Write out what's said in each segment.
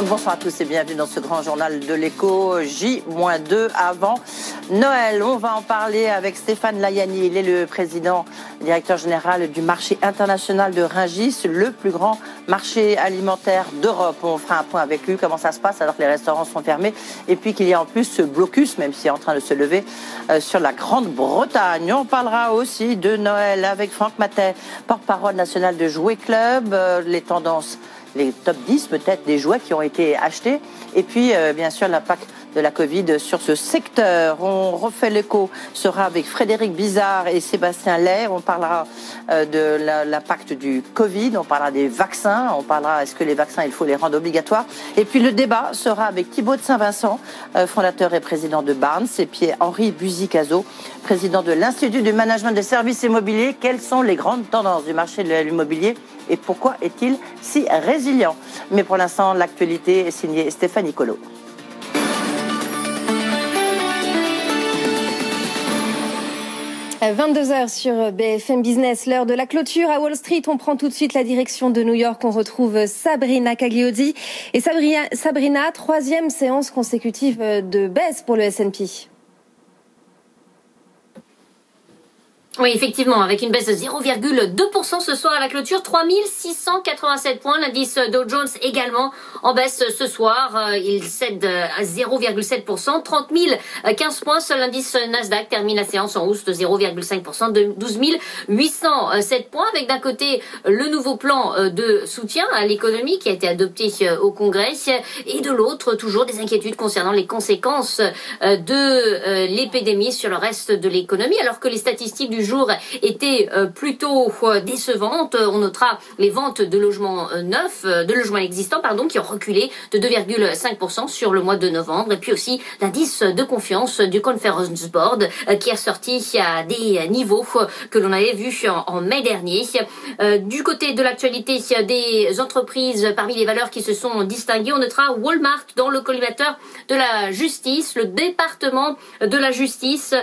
Bonsoir à tous et bienvenue dans ce grand journal de l'écho J-2 avant Noël. On va en parler avec Stéphane Layani. Il est le président, directeur général du marché international de Ringis, le plus grand marché alimentaire d'Europe. On fera un point avec lui, comment ça se passe alors que les restaurants sont fermés. Et puis qu'il y a en plus ce blocus, même s'il est en train de se lever, euh, sur la Grande-Bretagne. On parlera aussi de Noël avec Franck Matet, porte-parole national de Jouet Club, euh, les tendances les top 10 peut-être des jouets qui ont été achetés. Et puis, euh, bien sûr, l'impact de la Covid sur ce secteur. On refait l'écho, sera avec Frédéric Bizarre et Sébastien Lay. On parlera euh, de l'impact du Covid, on parlera des vaccins, on parlera est-ce que les vaccins, il faut les rendre obligatoires? Et puis le débat sera avec Thibaut de Saint-Vincent, euh, fondateur et président de Barnes, et puis Henri Buzicazo, président de l'Institut du management des services immobiliers. Quelles sont les grandes tendances du marché de l'immobilier et pourquoi est-il si résilient? Mais pour l'instant, l'actualité est signée Stéphanie Colo. 22h sur BFM Business, l'heure de la clôture à Wall Street. On prend tout de suite la direction de New York. On retrouve Sabrina Cagliodi. Et Sabrina, Sabrina troisième séance consécutive de baisse pour le S&P. Oui, effectivement, avec une baisse de 0,2% ce soir à la clôture, 3687 points. L'indice Dow Jones également en baisse ce soir. Euh, il cède à 0,7%, 30 015 points. Seul l'indice Nasdaq termine la séance en hausse de 0,5%, de 12 807 points. Avec d'un côté le nouveau plan euh, de soutien à l'économie qui a été adopté euh, au Congrès et de l'autre toujours des inquiétudes concernant les conséquences de l'épidémie sur le reste de l'économie alors que les statistiques du jour était euh, plutôt euh, décevante. On notera les ventes de logements euh, neufs, de logements existants, pardon, qui ont reculé de 2,5% sur le mois de novembre. Et puis aussi l'indice de confiance du Conference Board qui a sorti à des niveaux que l'on avait vus en, mai dernier. Du côté de l'actualité des entreprises, parmi les valeurs qui se sont distinguées, on notera Walmart dans le collimateur de la justice. Le département de la justice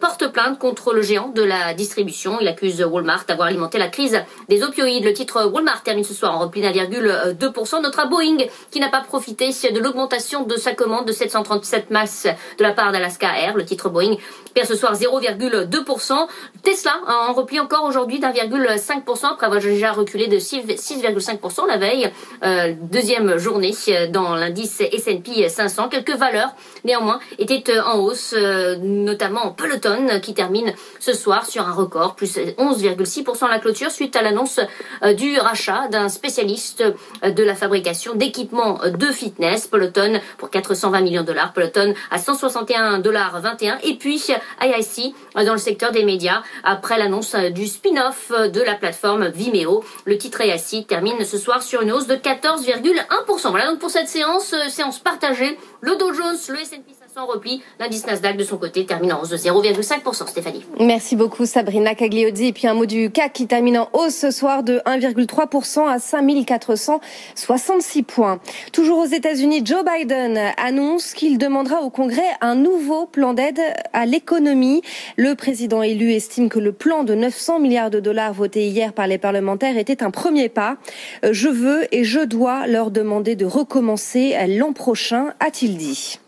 porte plainte contre le géant de la distribution. Il accuse Walmart d'avoir alimenté la crise des opioïdes. Le titre Walmart termine ce soir en repli d'1,2%. Notre Boeing qui n'a pas profité de l'augmentation de sa commande de 737 max de la part d'Alaska Air. Le titre Boeing perd ce soir 0,2%. Tesla en repli encore aujourd'hui d'1,5% après avoir déjà reculé de 6,5% la veille. Euh, deuxième journée dans l'indice S&P 500. Quelques valeurs néanmoins étaient en hausse, euh, notamment Peloton qui termine ce soir sur un record, plus 11,6% à la clôture suite à l'annonce euh, du rachat d'un spécialiste euh, de la fabrication d'équipements de fitness, Peloton pour 420 millions de dollars, Peloton à 161 dollars 21 et puis IIC euh, dans le secteur des médias après l'annonce du spin-off de la plateforme Vimeo. Le titre IIC termine ce soir sur une hausse de 14,1%. Voilà donc pour cette séance, séance partagée. Le Dow Jones, le S&P sans repli. L'indice Nasdaq de son côté termine en de 0,5%. Stéphanie. Merci beaucoup Sabrina Cagliozzi. Et puis un mot du CAC qui termine en hausse ce soir de 1,3% à 5466 points. Toujours aux États-Unis, Joe Biden annonce qu'il demandera au Congrès un nouveau plan d'aide à l'économie. Le président élu estime que le plan de 900 milliards de dollars voté hier par les parlementaires était un premier pas. Je veux et je dois leur demander de recommencer l'an prochain, a-t-il dit.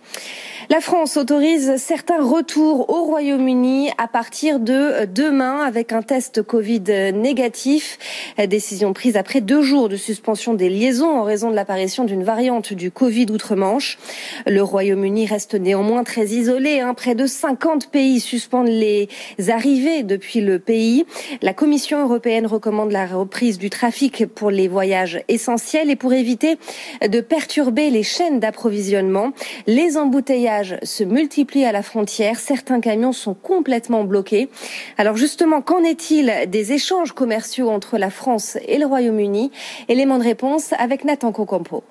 La France autorise certains retours au Royaume-Uni à partir de demain avec un test Covid négatif. Décision prise après deux jours de suspension des liaisons en raison de l'apparition d'une variante du Covid outre-Manche. Le Royaume-Uni reste néanmoins très isolé. Hein. Près de 50 pays suspendent les arrivées depuis le pays. La Commission européenne recommande la reprise du trafic pour les voyages essentiels et pour éviter de perturber les chaînes d'approvisionnement. Les embouteillages se multiplient à la frontière. Certains camions sont complètement bloqués. Alors justement, qu'en est-il des échanges commerciaux entre la France et le Royaume-Uni? Élément de réponse avec Nathan Cocampo.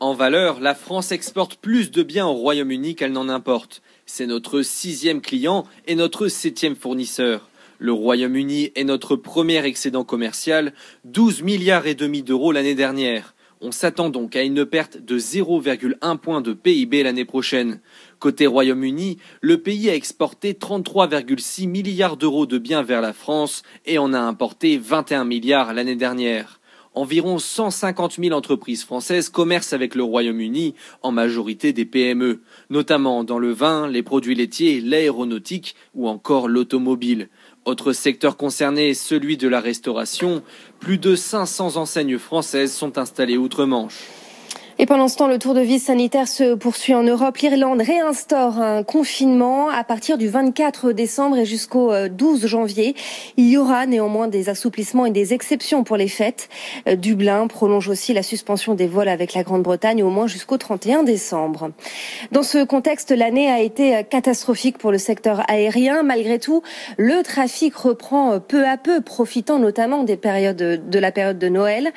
En valeur, la France exporte plus de biens au Royaume-Uni qu'elle n'en importe. C'est notre sixième client et notre septième fournisseur. Le Royaume-Uni est notre premier excédent commercial, 12 milliards et demi d'euros l'année dernière. On s'attend donc à une perte de 0,1 point de PIB l'année prochaine. Côté Royaume-Uni, le pays a exporté 33,6 milliards d'euros de biens vers la France et en a importé 21 milliards l'année dernière. Environ 150 000 entreprises françaises commercent avec le Royaume-Uni, en majorité des PME, notamment dans le vin, les produits laitiers, l'aéronautique ou encore l'automobile. Autre secteur concerné, celui de la restauration. Plus de 500 enseignes françaises sont installées outre-Manche. Et pendant ce temps, le tour de vis sanitaire se poursuit en Europe. L'Irlande réinstaure un confinement à partir du 24 décembre et jusqu'au 12 euh, janvier. Il y aura néanmoins des assouplissements et des exceptions pour les fêtes. Euh, Dublin prolonge aussi la suspension des vols avec la Grande-Bretagne au moins jusqu'au 31 décembre. Dans ce contexte, l'année a été euh, catastrophique pour le secteur aérien. Malgré tout, le trafic reprend peu à peu, profitant notamment des périodes de la période de Noël.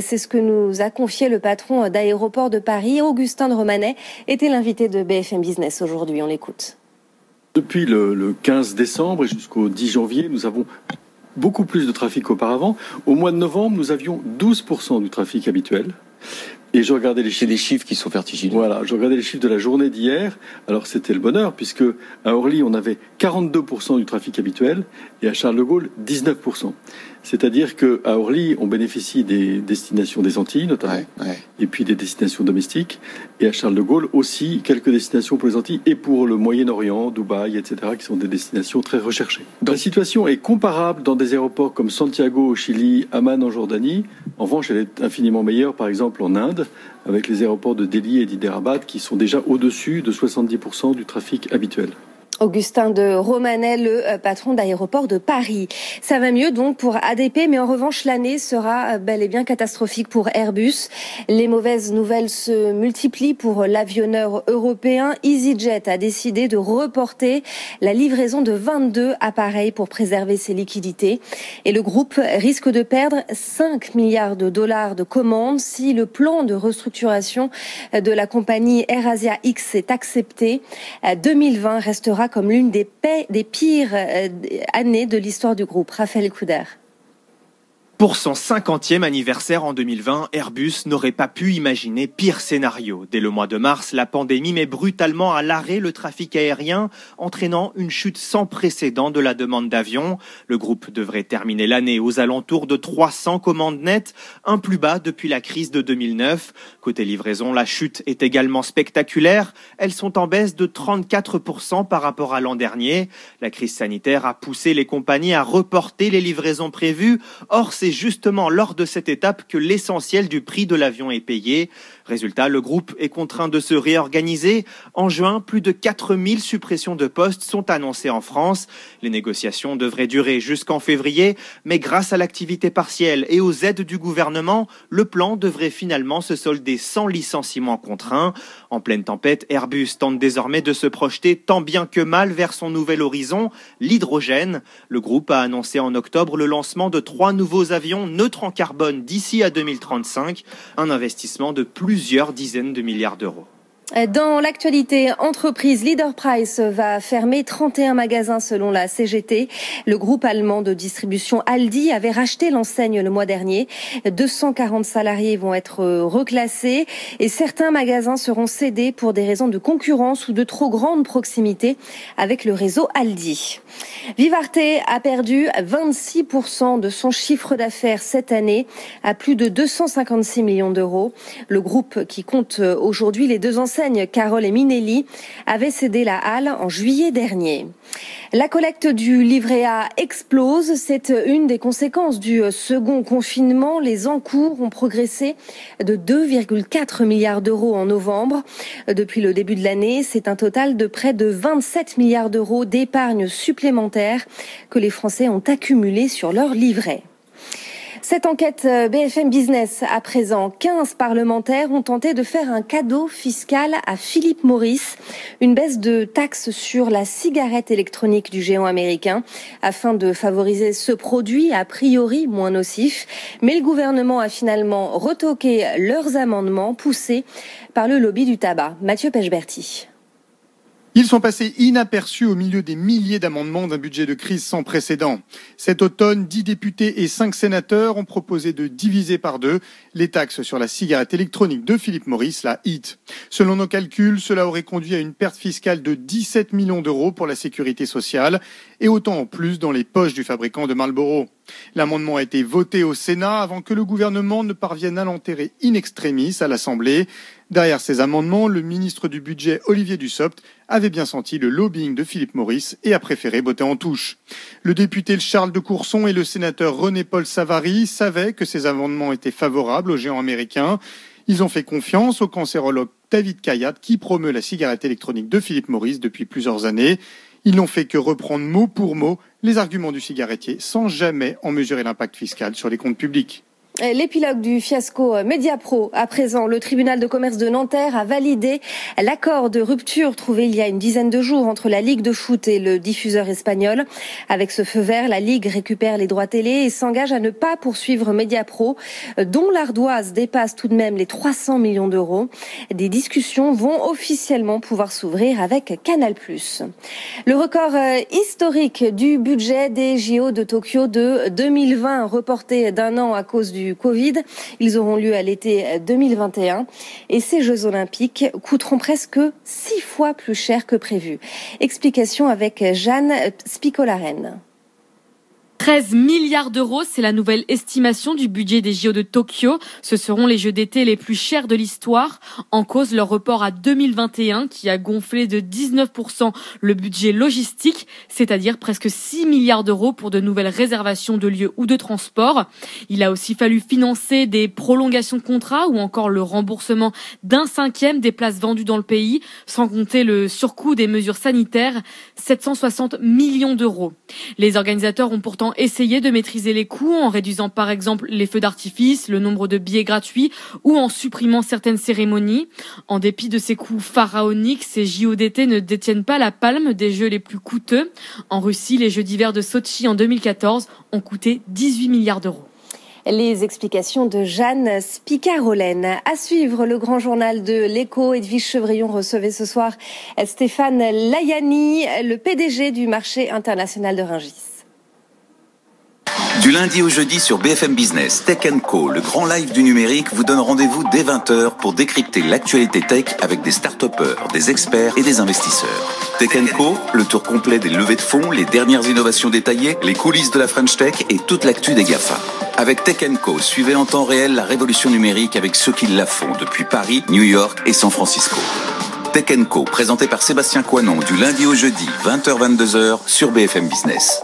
C'est ce que nous a confié le patron d'aéroport port de Paris, Augustin de Romanet, était l'invité de BFM Business aujourd'hui. On l'écoute. Depuis le, 15 décembre et jusqu'au 10 janvier, nous avons beaucoup plus de trafic qu'auparavant. Au mois de novembre, nous avions 12% du trafic habituel. Et je regardais les chiffres. des chiffres qui sont vertigineux. Voilà, je regardais les chiffres de la journée d'hier. Alors c'était le bonheur, puisque à Orly, on avait 42% du trafic habituel et à Charles de Gaulle, 19%. C'est-à-dire qu'à Orly, on bénéficie des destinations des Antilles, notamment, et puis des destinations domestiques. Et à Charles de Gaulle aussi, quelques destinations pour les Antilles et pour le Moyen-Orient, Dubaï, etc., qui sont des destinations très recherchées. La situation est comparable dans des aéroports comme Santiago au Chili, Amman en Jordanie. En revanche, elle est infiniment meilleure, par exemple, en Inde, avec les aéroports de Delhi et d'Hyderabad, qui sont déjà au-dessus de 70% du trafic habituel. Augustin de Romanet, le euh, patron d'aéroport de Paris. Ça va mieux donc pour ADP, mais en revanche l'année sera euh, bel et bien catastrophique pour Airbus. Les mauvaises nouvelles se multiplient pour l'avionneur européen. EasyJet a décidé de reporter la livraison de 22 appareils pour préserver ses liquidités. Et le groupe risque de perdre 5 milliards de dollars de commandes si le plan de restructuration de la compagnie AirAsia X est accepté. 2020 restera comme l'une des, des pires euh, années de l'histoire du groupe. Raphaël Couder. Pour son 50e anniversaire en 2020, Airbus n'aurait pas pu imaginer pire scénario. Dès le mois de mars, la pandémie met brutalement à l'arrêt le trafic aérien, entraînant une chute sans précédent de la demande d'avions. Le groupe devrait terminer l'année aux alentours de 300 commandes nettes, un plus bas depuis la crise de 2009. Côté livraison, la chute est également spectaculaire. Elles sont en baisse de 34% par rapport à l'an dernier. La crise sanitaire a poussé les compagnies à reporter les livraisons prévues. Or, c'est justement lors de cette étape que l'essentiel du prix de l'avion est payé. Résultat, le groupe est contraint de se réorganiser. En juin, plus de 4000 suppressions de postes sont annoncées en France. Les négociations devraient durer jusqu'en février, mais grâce à l'activité partielle et aux aides du gouvernement, le plan devrait finalement se solder sans licenciement contraint. En pleine tempête, Airbus tente désormais de se projeter tant bien que mal vers son nouvel horizon, l'hydrogène. Le groupe a annoncé en octobre le lancement de trois nouveaux avions neutres en carbone d'ici à 2035, un investissement de plus plusieurs dizaines de milliards d'euros. Dans l'actualité, entreprise Leader Price va fermer 31 magasins selon la CGT. Le groupe allemand de distribution Aldi avait racheté l'enseigne le mois dernier. 240 salariés vont être reclassés et certains magasins seront cédés pour des raisons de concurrence ou de trop grande proximité avec le réseau Aldi. Vivarte a perdu 26% de son chiffre d'affaires cette année à plus de 256 millions d'euros. Le groupe qui compte aujourd'hui les deux enseignes Carole et Minelli avait cédé la halle en juillet dernier. La collecte du livret A explose. C'est une des conséquences du second confinement. Les encours ont progressé de 2,4 milliards d'euros en novembre. Depuis le début de l'année, c'est un total de près de 27 milliards d'euros d'épargne supplémentaire que les Français ont accumulé sur leur livret. Cette enquête euh, BFM Business à présent, 15 parlementaires ont tenté de faire un cadeau fiscal à Philippe Maurice, une baisse de taxes sur la cigarette électronique du géant américain afin de favoriser ce produit a priori moins nocif. Mais le gouvernement a finalement retoqué leurs amendements poussés par le lobby du tabac. Mathieu Pechberti. Ils sont passés inaperçus au milieu des milliers d'amendements d'un budget de crise sans précédent. Cet automne, dix députés et cinq sénateurs ont proposé de diviser par deux les taxes sur la cigarette électronique de Philippe Maurice, la HIT. Selon nos calculs, cela aurait conduit à une perte fiscale de 17 millions d'euros pour la sécurité sociale et autant en plus dans les poches du fabricant de Marlboro. L'amendement a été voté au Sénat avant que le gouvernement ne parvienne à l'enterrer in extremis à l'Assemblée. Derrière ces amendements, le ministre du Budget Olivier Dussopt avait bien senti le lobbying de Philippe Maurice et a préféré botter en touche. Le député Charles de Courson et le sénateur René-Paul Savary savaient que ces amendements étaient favorables aux géants américains. Ils ont fait confiance au cancérologue David Kayat qui promeut la cigarette électronique de Philippe Maurice depuis plusieurs années. Ils n'ont fait que reprendre mot pour mot les arguments du cigarettier sans jamais en mesurer l'impact fiscal sur les comptes publics. L'épilogue du fiasco Mediapro. À présent, le tribunal de commerce de Nanterre a validé l'accord de rupture trouvé il y a une dizaine de jours entre la Ligue de foot et le diffuseur espagnol. Avec ce feu vert, la Ligue récupère les droits télé et s'engage à ne pas poursuivre Mediapro, dont l'ardoise dépasse tout de même les 300 millions d'euros. Des discussions vont officiellement pouvoir s'ouvrir avec Canal+. Le record euh, historique du budget des JO de Tokyo de 2020, reporté d'un an à cause du Covid. Ils auront lieu à l'été 2021 et ces Jeux olympiques coûteront presque six fois plus cher que prévu. Explication avec Jeanne Spicolaren. 13 milliards d'euros, c'est la nouvelle estimation du budget des JO de Tokyo. Ce seront les Jeux d'été les plus chers de l'histoire. En cause, leur report à 2021 qui a gonflé de 19% le budget logistique, c'est-à-dire presque 6 milliards d'euros pour de nouvelles réservations de lieux ou de transport. Il a aussi fallu financer des prolongations de contrats ou encore le remboursement d'un cinquième des places vendues dans le pays, sans compter le surcoût des mesures sanitaires, 760 millions d'euros. Les organisateurs ont pourtant essayer de maîtriser les coûts en réduisant par exemple les feux d'artifice, le nombre de billets gratuits ou en supprimant certaines cérémonies. En dépit de ces coûts pharaoniques, ces JODT ne détiennent pas la palme des jeux les plus coûteux. En Russie, les Jeux d'hiver de Sochi en 2014 ont coûté 18 milliards d'euros. Les explications de Jeanne Spicarolène. À suivre le grand journal de l'écho. Edwige Chevrillon recevait ce soir Stéphane Layani, le PDG du marché international de Ringis. Du lundi au jeudi sur BFM Business, Tech Co, le grand live du numérique, vous donne rendez-vous dès 20h pour décrypter l'actualité tech avec des start des experts et des investisseurs. Tech Co, le tour complet des levées de fonds, les dernières innovations détaillées, les coulisses de la French Tech et toute l'actu des GAFA. Avec Tech Co, suivez en temps réel la révolution numérique avec ceux qui la font depuis Paris, New York et San Francisco. Tech Co, présenté par Sébastien Coinon du lundi au jeudi, 20h-22h sur BFM Business.